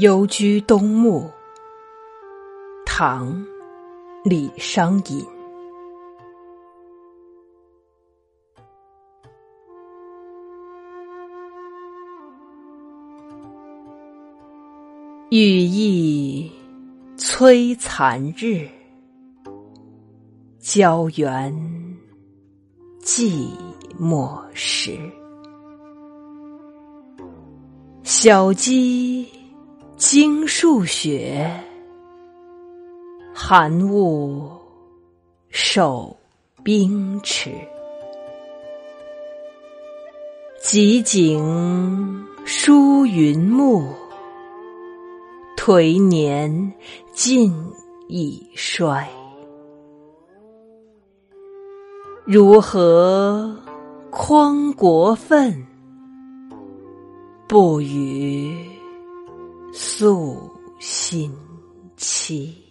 幽居东牧，唐·李商隐。羽翼摧残日，郊原寂寞时。小鸡。经数雪，寒雾守冰池。极景疏云暮，颓年尽已衰。如何匡国愤？不与。诉心期。